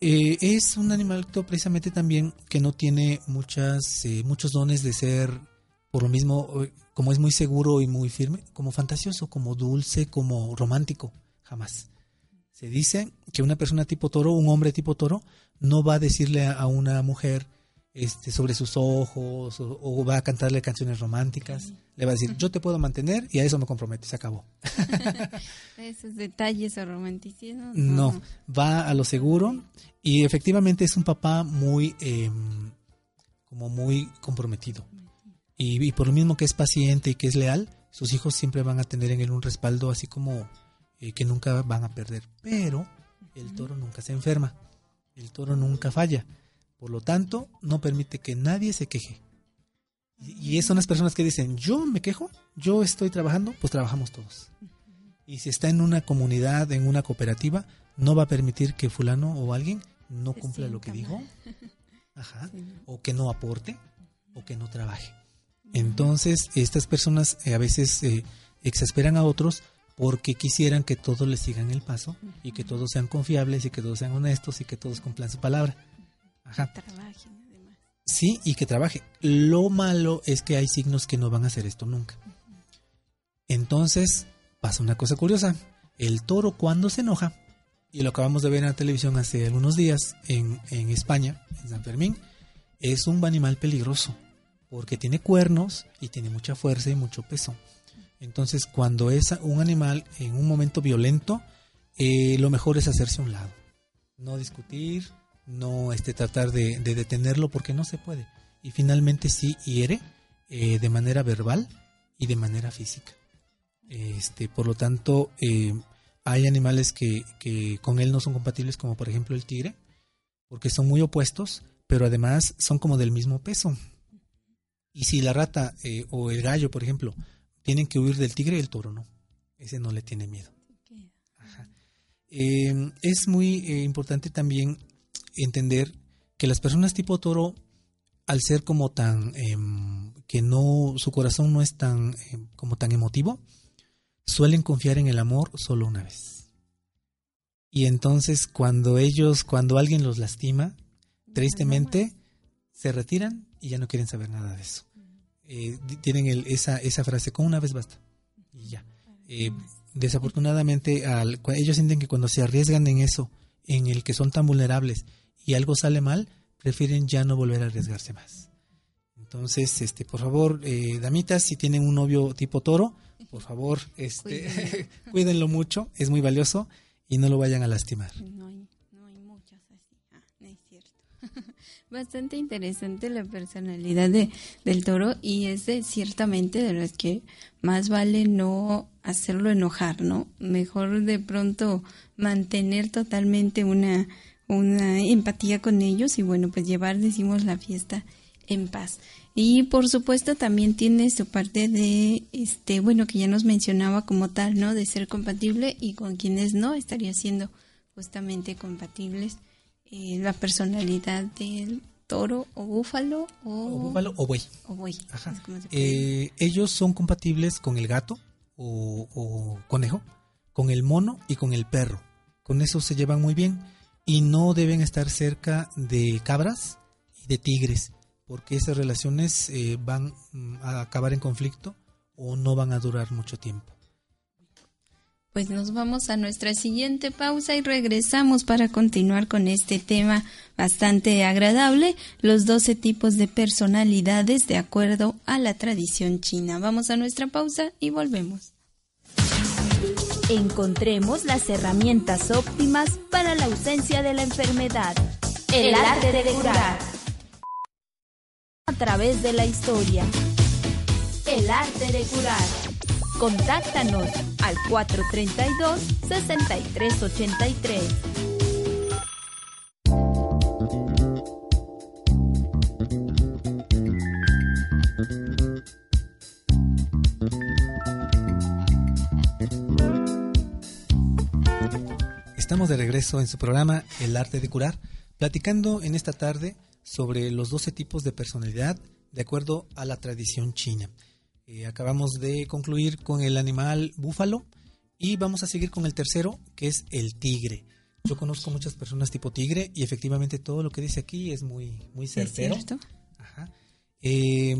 Speaker 2: Eh, es un animalito precisamente también que no tiene muchas, eh, muchos dones de ser, por lo mismo, eh, como es muy seguro y muy firme, como fantasioso, como dulce, como romántico, jamás. Se dice que una persona tipo toro, un hombre tipo toro, no va a decirle a una mujer, este, sobre sus ojos o, va a cantarle canciones románticas. Le va a decir, yo te puedo mantener y a eso me comprometo, se acabó.
Speaker 3: Esos detalles o romanticismo.
Speaker 2: No, va a lo seguro y efectivamente es un papá muy, em, como muy comprometido. Y, por lo mismo que es paciente y que es leal, sus hijos siempre van a tener en él un respaldo así como eh, que nunca van a perder. Pero el toro nunca se enferma, el toro nunca falla por lo tanto, no permite que nadie se queje. Y, son las personas que dicen, yo me quejo, yo estoy trabajando, pues trabajamos todos. Y si está en una comunidad, en una cooperativa, no va a permitir que fulano o alguien no cumpla lo que dijo, o que no aporte, o que no trabaje. Entonces, estas personas eh, a veces eh, exasperan a otros porque quisieran que todos les sigan el paso y que todos sean confiables y que todos sean honestos y que todos cumplan su palabra. Sí, y que trabaje. Lo malo es que hay signos que no van a hacer esto nunca. Entonces, pasa una cosa curiosa. El toro cuando se enoja, y lo acabamos de ver en la televisión hace algunos días en, en España, en San Fermín, es un animal peligroso, porque tiene cuernos y tiene mucha fuerza y mucho peso. Entonces, cuando es un animal en un momento violento, eh, lo mejor es hacerse a un lado. No discutir, no este, tratar de, detenerlo porque no se puede. Y finalmente sí hiere eh, de manera verbal y de manera física. Este, por lo tanto, eh, hay animales que, que, con él no son compatibles, como por ejemplo el tigre, porque son muy opuestos, pero además son como del mismo peso. Y si la rata eh, o el gallo, por ejemplo, tienen que huir del tigre, el toro no. Ese no le tiene miedo. es muy importante también entender que las personas tipo toro, al ser como tan, em, que no, su corazón no es tan, em, como tan emotivo, suelen confiar en el amor solo una vez. Y entonces cuando ellos, cuando alguien los lastima, tristemente se retiran y ya no quieren saber nada de eso. Eh, tienen esa, esa frase, con una vez basta. Y ya. Eh, desafortunadamente, al, ellos sienten que cuando se arriesgan en eso, en el que son tan vulnerables y algo sale mal, prefieren ya no volver a arriesgarse más. Entonces, este, por favor, eh, damitas, si tienen un novio tipo toro, por favor, este, cuídenlo mucho, es muy valioso y no lo vayan a lastimar.
Speaker 3: No hay muchas así, ah, no es cierto. Bastante interesante la personalidad de, del toro y es de, ciertamente de las que más vale no hacerlo enojar, ¿no? Mejor de pronto mantener totalmente una una empatía con ellos y bueno, pues llevar, decimos, la fiesta en paz. Y por supuesto también tiene su parte de, este, bueno, que ya nos mencionaba como tal, ¿no? De ser compatible y con quienes no estaría siendo justamente compatibles eh, la personalidad del toro o búfalo o,
Speaker 2: búfalo o buey.
Speaker 3: O buey.
Speaker 2: Eh, ellos son compatibles con el gato o, o conejo, con el mono y con el perro. Con eso se llevan muy bien y no deben estar cerca de cabras y de tigres, porque esas relaciones eh, van mm, a acabar en conflicto o no van a durar mucho tiempo.
Speaker 3: Pues nos vamos a nuestra siguiente pausa y regresamos para continuar con este tema bastante agradable, los 12 tipos de personalidades de acuerdo a la tradición china. Vamos a nuestra pausa y volvemos.
Speaker 1: Encontremos las herramientas óptimas para la ausencia de la enfermedad. El, arte de curar. A través de la historia. El arte de curar. Contáctanos al 432-6383.
Speaker 2: Estamos de regreso en su programa El arte de curar, platicando en esta tarde sobre los 12 tipos de personalidad de acuerdo a la tradición china. Eh, acabamos de concluir con el animal búfalo y vamos a seguir con el tercero, que es el tigre. Yo conozco muchas personas tipo tigre y efectivamente todo lo que dice aquí es muy, muy certero.
Speaker 3: ¿Es cierto?
Speaker 2: Ajá. Eh,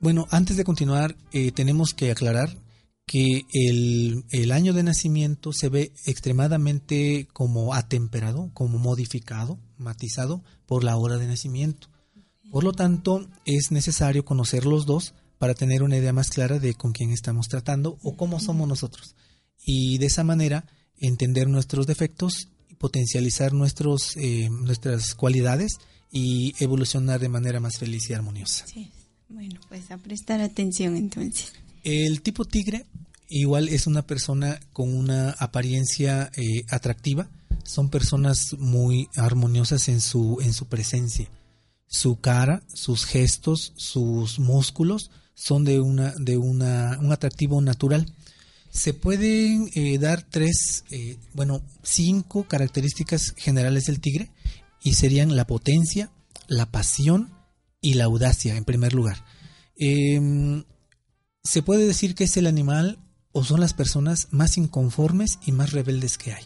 Speaker 2: bueno, antes de continuar, eh, tenemos que aclarar que el, el, año de nacimiento se ve extremadamente como atemperado, como modificado, matizado por la hora de nacimiento. Por lo tanto, es necesario conocer los dos para tener una idea más clara de con quién estamos tratando o cómo somos nosotros. Y de esa manera entender nuestros defectos, potencializar nuestros, eh, nuestras cualidades y evolucionar de manera más feliz y armoniosa.
Speaker 3: Sí. Bueno, pues a prestar atención entonces.
Speaker 2: El tipo tigre igual es una persona con una apariencia eh, atractiva. Son personas muy armoniosas en su, en su presencia. Su cara, sus gestos, sus músculos son de, una, de una, un atractivo natural. Se pueden eh, dar tres, eh, bueno, cinco características generales del tigre y serían la potencia, la pasión y la audacia en primer lugar. Eh, se puede decir que es el animal o son las personas más inconformes y más rebeldes que hay.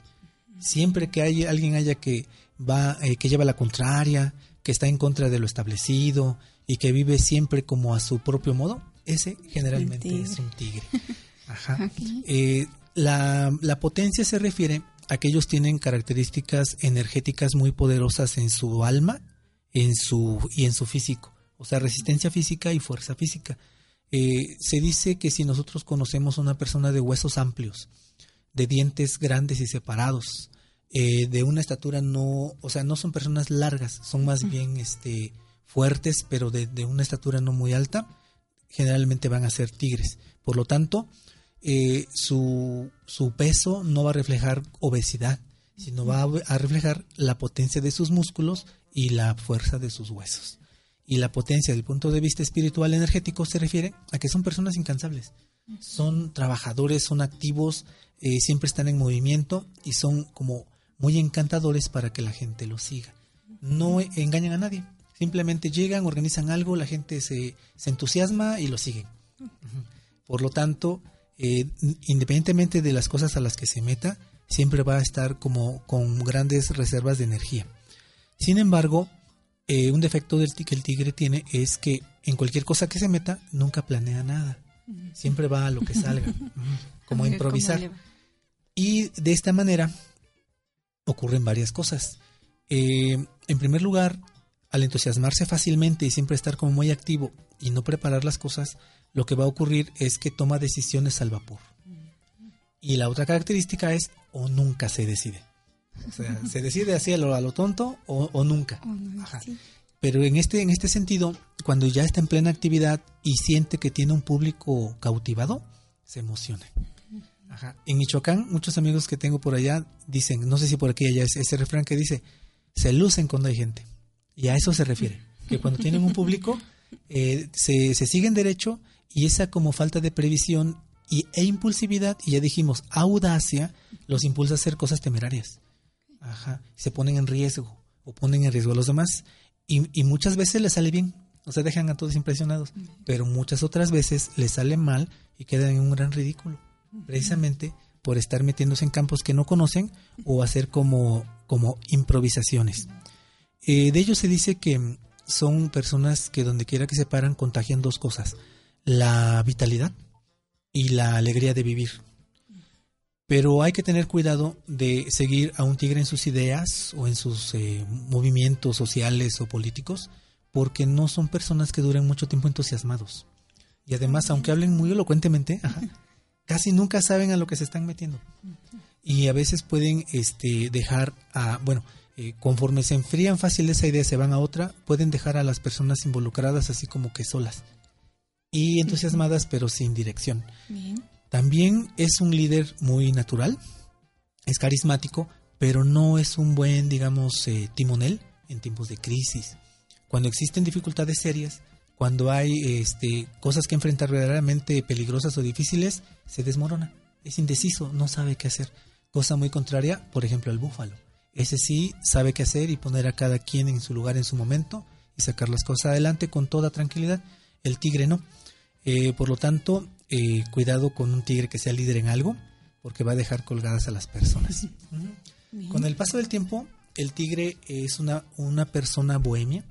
Speaker 2: Siempre que hay alguien haya que va, eh, que lleva la contraria, que está en contra de lo establecido y que vive siempre como a su propio modo, ese generalmente es un tigre. Ajá. Eh, la, la potencia se refiere a que ellos tienen características energéticas muy poderosas en su alma en su, y en su físico, o sea, resistencia física y fuerza física. Eh, se dice que si nosotros conocemos a una persona de huesos amplios, de dientes grandes y separados, eh, de una estatura no, o sea, no son personas largas, son más bien este, fuertes, pero de, de, una estatura no muy alta, generalmente van a ser tigres. Por lo tanto, eh, su, su peso no va a reflejar obesidad, sino va a, a reflejar la potencia de sus músculos y la fuerza de sus huesos. Y la potencia del punto de vista espiritual energético se refiere a que son personas incansables. Son trabajadores, son activos, eh, siempre están en movimiento y son como muy encantadores para que la gente los siga. No engañan a nadie. Simplemente llegan, organizan algo, la gente se, se entusiasma y lo siguen. Por lo tanto, eh, independientemente de las cosas a las que se meta, siempre va a estar como con grandes reservas de energía. Sin embargo, eh, un defecto del que el tigre tiene es que en cualquier cosa que se meta nunca planea nada. Siempre va a lo que salga, como a improvisar. Y de esta manera ocurren varias cosas. Eh, en primer lugar, al entusiasmarse fácilmente y siempre estar como muy activo y no preparar las cosas, lo que va a ocurrir es que toma decisiones al vapor. Y la otra característica es o nunca se decide. O sea, se decide así a lo, a lo tonto o, o nunca. Ajá. Pero en este, en este sentido, cuando ya está en plena actividad y siente que tiene un público cautivado, se emociona. Ajá. En Michoacán, muchos amigos que tengo por allá dicen, no sé si por aquí allá es ese refrán que dice, se lucen cuando hay gente. Y a eso se refiere, que cuando tienen un público, eh, se, se siguen derecho y esa como falta de previsión y, e impulsividad, y ya dijimos, audacia, los impulsa a hacer cosas temerarias. Ajá. Se ponen en riesgo o ponen en riesgo a los demás y, y, muchas veces les sale bien, o sea, dejan a todos impresionados, pero muchas otras veces les sale mal y quedan en un gran ridículo, precisamente por estar metiéndose en campos que no conocen o hacer como, como improvisaciones. Eh, de ellos se dice que son personas que donde quiera que se paran contagian dos cosas, la vitalidad y la alegría de vivir. Pero hay que tener cuidado de seguir a un tigre en sus ideas o en sus eh, movimientos sociales o políticos, porque no son personas que duren mucho tiempo entusiasmados. Y además, aunque hablen muy elocuentemente, casi nunca saben a lo que se están metiendo. Y a veces pueden este, dejar a, bueno, eh, conforme se enfrían fácil esa idea, se van a otra, pueden dejar a las personas involucradas así como que solas y entusiasmadas, pero sin dirección. También es un líder muy natural, es carismático, pero no es un buen, digamos, eh, timonel en tiempos de crisis. Cuando existen dificultades serias, cuando hay este, cosas que enfrentar verdaderamente peligrosas o difíciles, se desmorona. Es indeciso, no sabe qué hacer. Cosa muy contraria, por ejemplo, el búfalo. Ese sí sabe qué hacer y poner a cada quien en su lugar en su momento y sacar las cosas adelante con toda tranquilidad. El tigre no. Eh, por lo tanto, eh, cuidado con un tigre que sea líder en algo, porque va a dejar colgadas a las personas. Con el paso del tiempo, el tigre es una, una persona bohemia,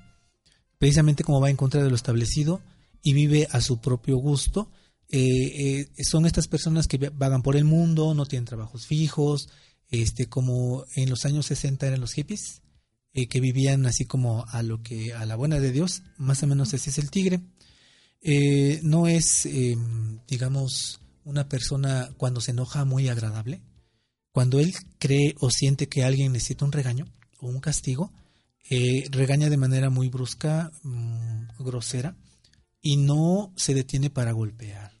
Speaker 2: precisamente como va en contra de lo establecido y vive a su propio gusto. Eh, son estas personas que vagan por el mundo, no tienen trabajos fijos, este, como en los años 60 eran los hippies, que vivían así como a lo que a la buena de Dios, más o menos así es el tigre. Eh, no es, em, digamos, una persona cuando se enoja muy agradable. Cuando él cree o siente que alguien necesita un regaño o un castigo, eh, regaña de manera muy brusca, mm, grosera, y no se detiene para golpear.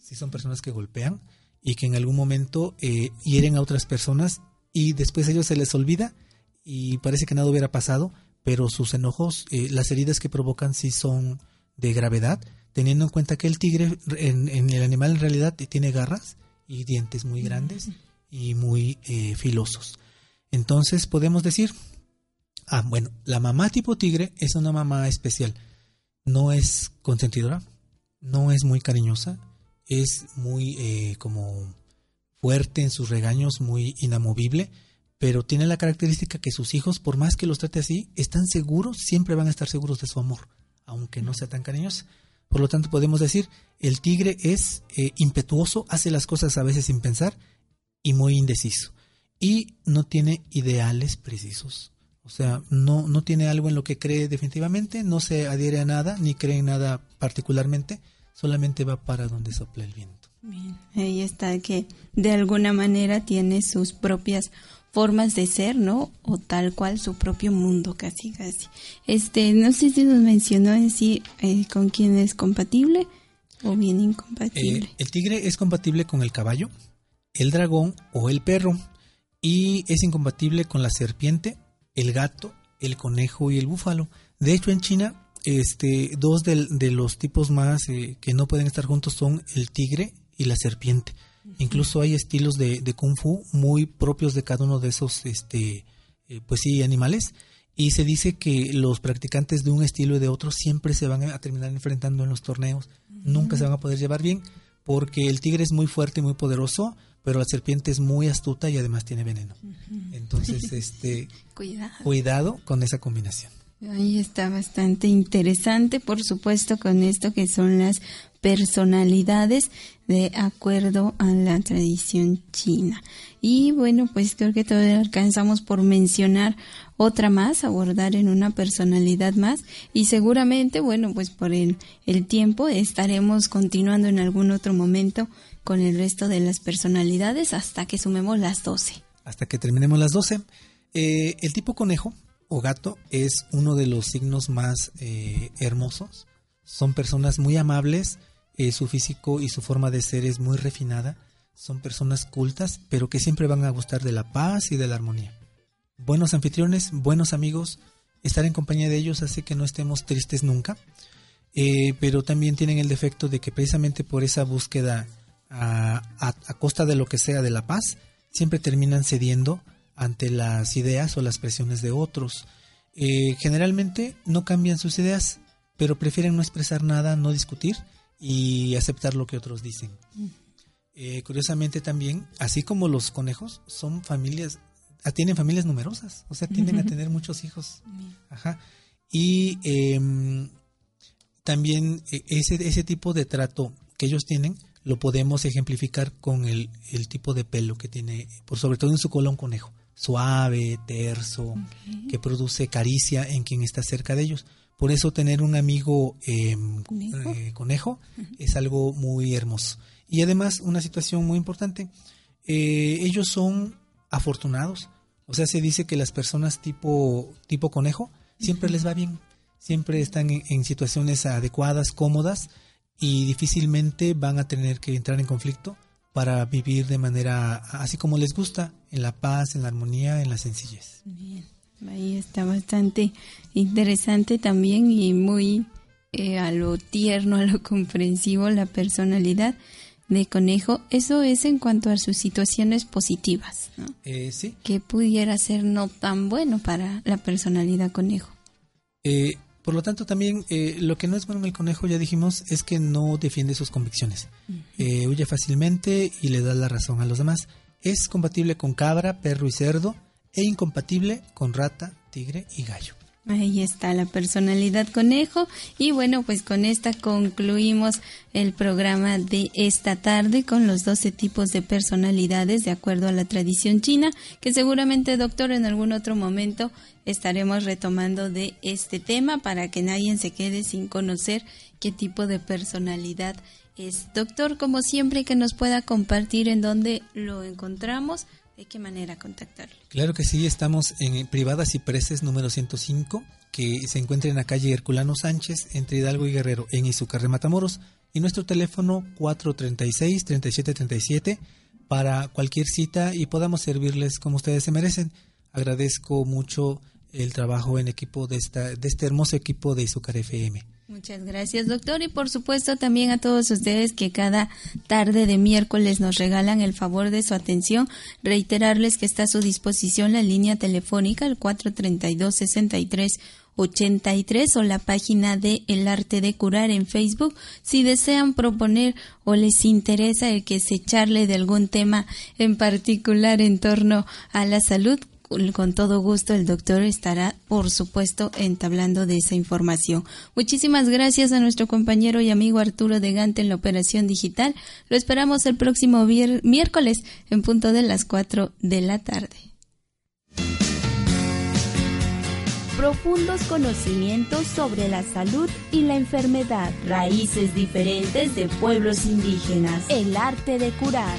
Speaker 2: Si son personas que golpean y que en algún momento eh, hieren a otras personas y después a ellos se les olvida y parece que nada hubiera pasado, pero sus enojos, las heridas que provocan sí son de gravedad teniendo en cuenta que el tigre en, el animal en realidad tiene garras y dientes muy grandes y muy eh, filosos. Entonces podemos decir, ah, bueno, la mamá tipo tigre es una mamá especial. No es consentidora, no es muy cariñosa, es muy eh, como fuerte en sus regaños, muy inamovible, pero tiene la característica que sus hijos, por más que los trate así, están seguros, siempre van a estar seguros de su amor, aunque no sea tan cariñosa. Por lo tanto, podemos decir, el tigre es eh, impetuoso, hace las cosas a veces sin pensar y muy indeciso. Y no tiene ideales precisos. O sea, no, no tiene algo en lo que cree definitivamente, no se adhiere a nada, ni cree en nada particularmente, solamente va para donde sopla el viento.
Speaker 3: Bien, ahí está que de alguna manera tiene sus propias formas de ser, ¿no? O tal cual su propio mundo, casi, casi. Este, no sé si nos mencionó en sí eh, con quién es compatible o bien incompatible.
Speaker 2: Eh, el tigre es compatible con el caballo, el dragón o el perro y es incompatible con la serpiente, el gato, el conejo y el búfalo. De hecho, en China, este, dos de, los tipos más eh, que no pueden estar juntos son el tigre y la serpiente. Incluso hay estilos de, kung fu muy propios de cada uno de esos, este, eh, pues sí, animales. Y se dice que los practicantes de un estilo y de otro siempre se van a terminar enfrentando en los torneos. Nunca se van a poder llevar bien porque el tigre es muy fuerte y muy poderoso, pero la serpiente es muy astuta y además tiene veneno. Entonces, este, cuidado con esa combinación.
Speaker 3: Ahí está bastante interesante, por supuesto, con esto que son las personalidades de acuerdo a la tradición china. Y bueno, pues creo que todavía alcanzamos por mencionar otra más, abordar en una personalidad más y seguramente, bueno, pues por el, el tiempo estaremos continuando en algún otro momento con el resto de las personalidades hasta que sumemos las 12.
Speaker 2: Hasta que terminemos las 12. Eh, el tipo conejo o gato es uno de los signos más eh, hermosos. Son personas muy amables, eh, su físico y su forma de ser es muy refinada. Son personas cultas, pero que siempre van a gustar de la paz y de la armonía. Buenos anfitriones, buenos amigos, estar en compañía de ellos hace que no estemos tristes nunca, pero también tienen el defecto de que precisamente por esa búsqueda a, a costa de lo que sea de la paz, siempre terminan cediendo ante las ideas o las presiones de otros. Eh, generalmente no cambian sus ideas, pero prefieren no expresar nada, no discutir y aceptar lo que otros dicen. Eh, curiosamente también, así como los conejos, son familias, tienen familias numerosas, o sea, tienden a tener muchos hijos. Ajá. Y em, también eh, ese, ese tipo de trato que ellos tienen lo podemos ejemplificar con el, el tipo de pelo que tiene, por sobre todo en su cola un conejo, suave, terso, que produce caricia en quien está cerca de ellos. Por eso tener un amigo em, ¿Conejo? Eh, es algo muy hermoso. Y además una situación muy importante, eh, ellos son afortunados. O sea, se dice que las personas tipo, tipo conejo siempre les va bien, siempre están en situaciones adecuadas, cómodas y difícilmente van a tener que entrar en conflicto para vivir de manera así como les gusta, en la paz, en la armonía, en la sencillez.
Speaker 3: Bien, ahí está bastante interesante también y muy eh, a lo tierno, a lo comprensivo la personalidad de conejo. Eso es en cuanto a sus situaciones positivas, ¿no?
Speaker 2: Eh, sí.
Speaker 3: Que pudiera ser no tan bueno para la personalidad conejo.
Speaker 2: Eh, por lo tanto, también eh, lo que no es bueno en el conejo, ya dijimos, es que no defiende sus convicciones. Eh, huye fácilmente y le da la razón a los demás. Es compatible con cabra, perro y cerdo e incompatible con rata, tigre y gallo.
Speaker 3: Ahí está la personalidad conejo y bueno, pues con esta concluimos el programa de esta tarde con los 12 tipos de personalidades de acuerdo a la tradición china, que seguramente doctor en algún otro momento estaremos retomando de este tema para que nadie se quede sin conocer qué tipo de personalidad es. Doctor, como siempre que nos pueda compartir en dónde lo encontramos, ¿De qué manera contactarle?
Speaker 2: Claro que sí, estamos en Privadas y Preces número 105, que se encuentra en la calle Herculano Sánchez, entre Hidalgo y Guerrero, en Izúcar de Matamoros, y nuestro teléfono 436-3737 para cualquier cita y podamos servirles como ustedes se merecen. Agradezco mucho el trabajo en equipo de, esta, de este hermoso equipo de Izúcar FM.
Speaker 3: Muchas gracias, doctor. Y por supuesto también a todos ustedes que cada tarde de miércoles nos regalan el favor de su atención. Reiterarles que está a su disposición la línea telefónica, el 432-6383 o la página de El Arte de Curar en Facebook. Si desean proponer o les interesa el que se charle de algún tema en particular en torno a la salud, con todo gusto el doctor estará, por supuesto, entablando de esa información. Muchísimas gracias a nuestro compañero y amigo Arturo de Gante en la operación digital. Lo esperamos el próximo miércoles en punto de las 4 de la tarde.
Speaker 1: Profundos conocimientos sobre la salud y la enfermedad. Raíces diferentes de pueblos indígenas. El arte de curar.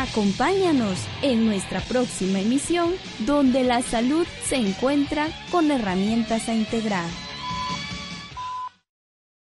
Speaker 1: Acompáñanos en nuestra próxima emisión donde la salud se encuentra con herramientas a integrar.